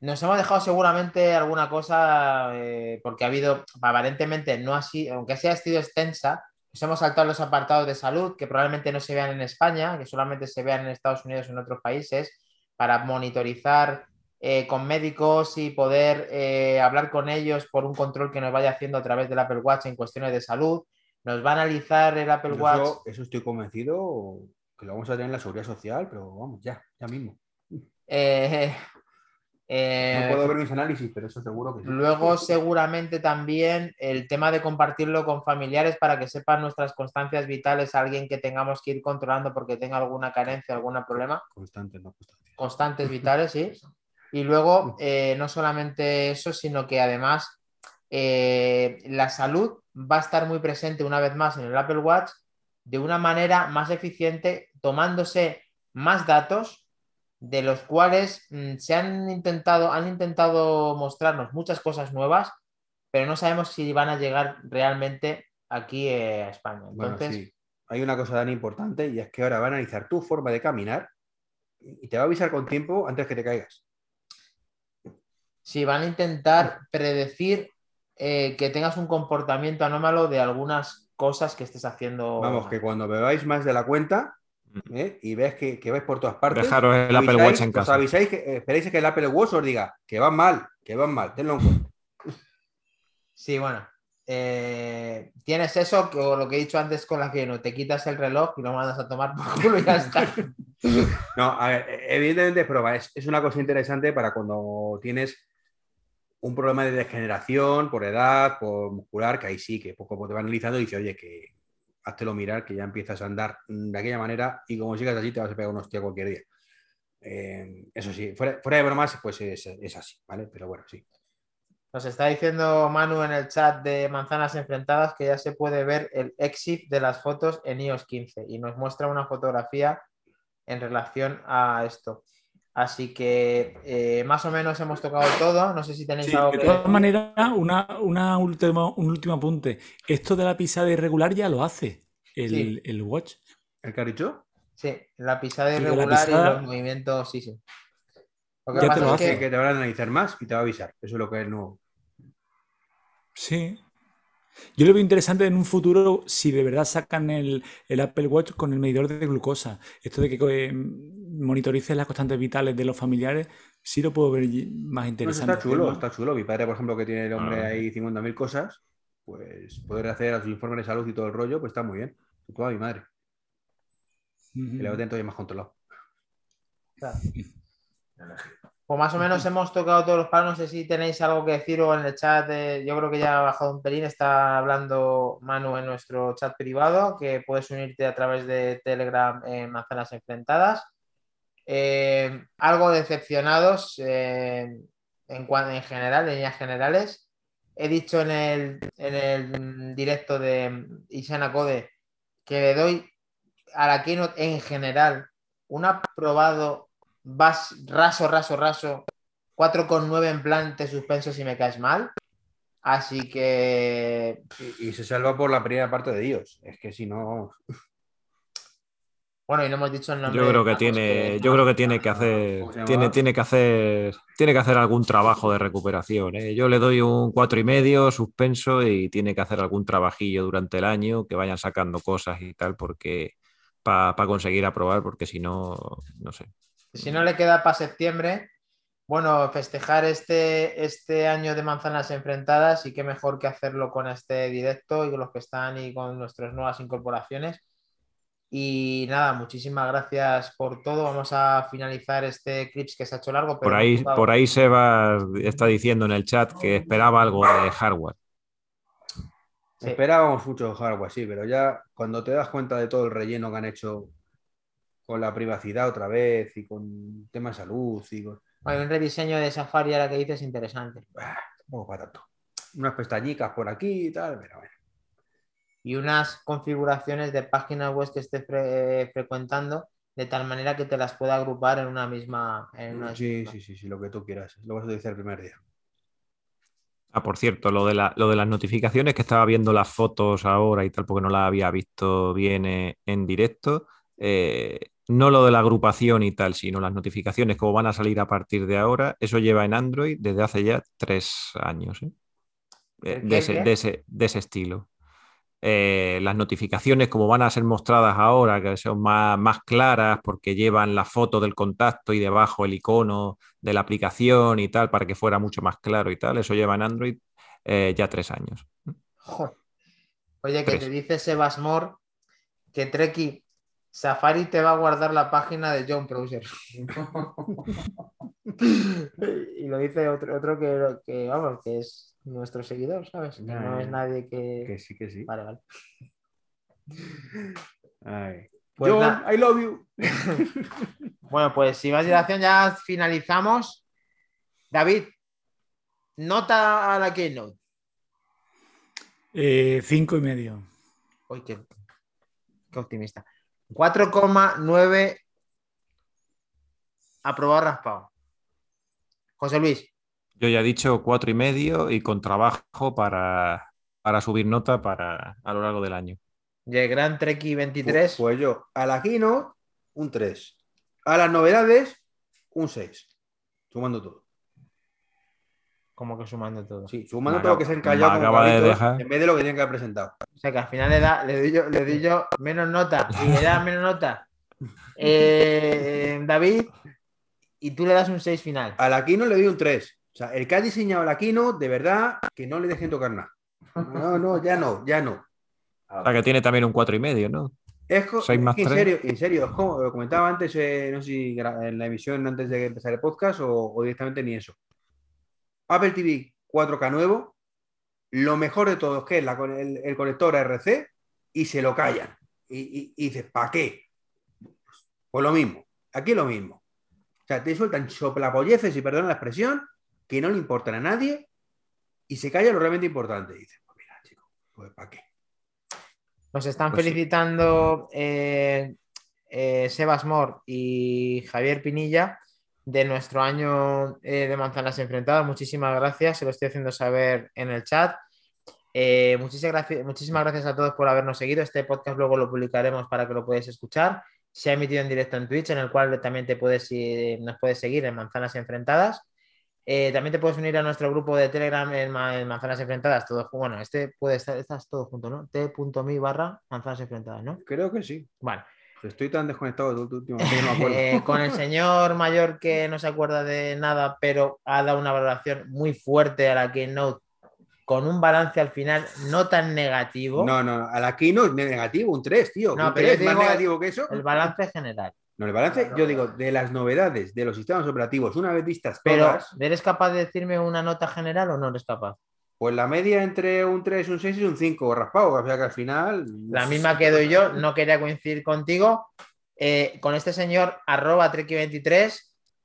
Nos hemos dejado seguramente alguna cosa eh, porque ha habido, aparentemente no así, aunque sea sido extensa, nos hemos saltado los apartados de salud que probablemente no se vean en España, que solamente se vean en Estados Unidos o en otros países, para monitorizar eh, con médicos y poder eh, hablar con ellos por un control que nos vaya haciendo a través del Apple Watch en cuestiones de salud. Nos va a analizar el Apple Watch. Eso, eso estoy convencido que lo vamos a tener en la seguridad social, pero vamos, ya, ya mismo. Eh, eh, No puedo ver mis análisis, pero eso seguro que sí. Luego, seguramente también el tema de compartirlo con familiares para que sepan nuestras constancias vitales alguien que tengamos que ir controlando porque tenga alguna carencia, algún problema. Constante, no constante. Constantes [laughs] vitales, sí. Y luego, eh, no solamente eso, sino que además eh, la salud va a estar muy presente una vez más en el Apple Watch de una manera más eficiente, tomándose más datos de los cuales mm, se han intentado, han intentado mostrarnos muchas cosas nuevas, pero no sabemos si van a llegar realmente aquí eh, a España. Bueno, Entonces, sí. Hay una cosa tan importante y es que ahora va a analizar tu forma de caminar y te va a avisar con tiempo antes que te caigas. si van a intentar predecir eh, que tengas un comportamiento anómalo de algunas cosas que estés haciendo. Vamos, que cuando bebáis más de la cuenta ¿eh? y ves que, que vais por todas partes, Dejaros el Apple Watch en os casa. avisáis que esperéis que el Apple Watch os diga que van mal, que van mal, tenlo en cuenta. Sí, bueno. eh, tienes eso, que, o lo que he dicho antes con la que no te quitas el reloj y lo mandas a tomar por culo y ya está. [laughs] No, a ver, evidentemente es prueba, es, es una cosa interesante para cuando tienes un problema de degeneración por edad, por muscular, que ahí sí, que poco a poco te va analizando y dice, oye, que háztelo mirar, que ya empiezas a andar de aquella manera y como sigas así te vas a pegar una hostia cualquier día. Eh, eso sí, fuera, fuera de bromas, pues es, es así, ¿vale? Pero bueno, sí. Nos está diciendo Manu en el chat de Manzanas Enfrentadas que ya se puede ver el exit de las fotos en iOS 15 y nos muestra una fotografía en relación a esto. Así que eh, más o menos hemos tocado todo. No sé si tenéis Sí, algo de que todas decir. maneras, una, una última, un último apunte. Esto de la pisada irregular ya lo hace el, Sí. el Watch. ¿El dicho? Sí, la pisada Sí, de la irregular pisada- y los movimientos, sí, sí. Lo que Ya te lo es hace. Que, que te van a analizar más y te va a avisar. Eso es lo que es nuevo. Sí. Yo lo veo interesante en un futuro si de verdad sacan el, el Apple Watch con el medidor de glucosa. Esto de que eh, monitorices las constantes vitales de los familiares, sí lo puedo ver más eso interesante. está chulo, está chulo. Mi padre, por ejemplo, que tiene el hombre Ah. ahí 50.000 cosas, pues poder hacer sus informes de salud y todo el rollo, pues está muy bien. Todo a mi madre, a tener todavía más controlado. Claro. [laughs] Pues más o menos hemos tocado todos los palos. No sé si tenéis algo que decir o en el chat. eh, yo creo que ya ha bajado un pelín. Está hablando Manu en nuestro chat privado, que puedes unirte a través de Telegram en Manzanas Enfrentadas. Eh, algo decepcionados eh, en general, en líneas generales. He dicho en el, en el directo de Isana Code que le doy a la Keynote en general un aprobado vas raso, raso, raso 4,9 en plan te suspenso si me caes mal. Así que Y, y se salva por la primera parte de Dios. Es que si no. bueno, y no hemos dicho el nombre. Yo creo de que tiene, yo creo que tiene que hacer, tiene, tiene que hacer, tiene que hacer algún trabajo de recuperación. ¿eh? Yo le doy un cuatro y medio suspenso y tiene que hacer algún trabajillo durante el año, que vayan sacando cosas y tal, porque para conseguir aprobar, porque si no, no sé. Si no le queda para septiembre, bueno, festejar este, este año de manzanas enfrentadas y qué mejor que hacerlo con este directo y con los que están y con nuestras nuevas incorporaciones. Y nada, muchísimas gracias por todo. Vamos a finalizar este clips que se ha hecho largo. Pero Por ahí, por ahí Sebas está diciendo en el chat que esperaba algo de hardware. Sí. Esperábamos mucho hardware, sí, pero ya cuando te das cuenta de todo el relleno que han hecho con la privacidad otra vez y con temas de salud y con. Hay un rediseño de Safari ahora que dices interesante. Ah, tampoco para tanto. Unas pestañicas por aquí y tal, pero bueno. Y unas configuraciones de páginas web que estés fre- frecuentando de tal manera que te las pueda agrupar en una misma. En una Sí, misma. sí, sí, sí, lo que tú quieras. Lo vas a utilizar el primer día. Ah, por cierto, lo de, la- lo de las notificaciones, que estaba viendo las fotos ahora y tal, porque no las había visto bien eh, en directo. eh, no lo de la agrupación y tal, sino las notificaciones, como van a salir a partir de ahora, eso lleva en Android desde hace ya tres años. ¿eh? Eh, ¿El qué, de, ese, qué? de, ese, de ese estilo. Eh, las notificaciones, como van a ser mostradas ahora, que son más, más claras porque llevan la foto del contacto y debajo el icono de la aplicación y tal, para que fuera mucho más claro y tal, eso lleva en Android eh, ya tres años. Joder. Oye, que Tres. te dice Sebas Mor que Treki Safari te va a guardar la página de John Browser. [laughs] y lo dice otro, otro que, que, vamos, que es nuestro seguidor, ¿sabes? No ya, es nadie que. Que sí, que sí. Vale, vale. Ay. Pues John. I love you. [laughs] Bueno, pues sin más dilación ya finalizamos. David, nota a la Keynote. Eh, cinco y medio. Uy, qué, qué optimista. 4,9 aprobado raspado. José Luis, Yo ya he dicho cuatro y medio y con trabajo para, para subir nota para, a lo largo del año. y el Gran Treki 23. Pues, pues yo, a la Keynote, un 3. A las novedades, un 6. Sumando todo. Como que sumando todo. Sí, sumando todo lo que se han callado como acaba de cabritos, dejar. en vez de lo que tienen que haber presentado. O sea que al final le, da, le, doy, yo, le doy yo menos nota y le da menos nota [laughs] eh, David y tú le das un 6 final. A la Keynote le doy un 3. O sea, el que ha diseñado la Keynote, de verdad, que no le dejen tocar nada. No, no, ya no, ya no. O sea que tiene también un cuatro y medio, ¿no? Es, más que en serio, en serio, es como lo comentaba antes, eh, no sé si en la emisión antes de empezar el podcast o, o directamente ni eso. Apple TV 4K nuevo, lo mejor de todo es que es la el, el conector RC y se lo callan. Y, y- y dices, ¿para qué? Pues lo mismo, aquí lo mismo. O sea, te sueltan soplapolleces, y perdón la expresión, que no le importan a nadie y se calla lo realmente importante. Y dices, pues mira, chico, pues ¿para qué? Nos están Pues sí. felicitando eh, eh, Sebas Mor y Javier Pinilla de nuestro año eh, de manzanas enfrentadas. Muchísimas gracias, se lo estoy haciendo saber en el chat. Eh, muchísimas, gracias, muchísimas gracias a todos por habernos seguido. Este podcast luego lo publicaremos para que lo podáis escuchar. Se ha emitido en directo en Twitch, en el cual también te puedes, eh, nos puedes seguir en Manzanas Enfrentadas. También te puedes unir a nuestro grupo de Telegram en, Ma- en Manzanas Enfrentadas. Todo, bueno, este puede estar, estás todo junto, ¿no? T.me barra Manzanas Enfrentadas, ¿no? Creo que sí. Vale. Estoy tan desconectado de tu último que no me [laughs] acuerdo. Eh, con el señor mayor que no se acuerda de nada, pero ha dado una valoración muy fuerte a la Keynote, con un balance al final no tan negativo. No, no, a la Keynote negativo, un 3, tío. No, un pero 3, yo más negativo que eso. El balance general. No, el balance, yo digo, de las novedades de los sistemas operativos, una vez vistas Pero, todas, ¿eres capaz de decirme una nota general o no eres capaz? Pues la media entre un 3, un 6 y un 5 raspado. O sea que al final. La misma que doy yo, no quería coincidir contigo. Eh, con este señor, arroba Treki23,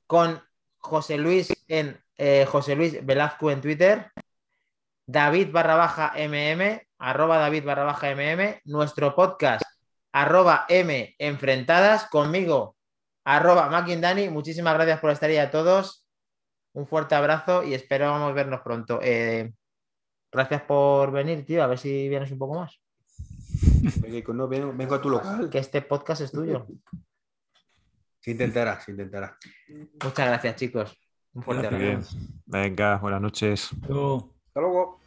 con José Luis en eh, José Luis Velazco en Twitter, David barra baja MM, arroba David barra baja MM, nuestro podcast, arroba M enfrentadas, conmigo, arroba Dani. Muchísimas gracias por estar ahí a todos. Un fuerte abrazo y esperamos vernos pronto. Eh, gracias por venir, tío. A ver si vienes un poco más. Venga, no, vengo, vengo a tu local. Que este podcast es tuyo. Se intentará, se intentará. Muchas gracias, chicos. Un fuerte Muy abrazo. bien. Venga, buenas noches. Luego- Hasta luego.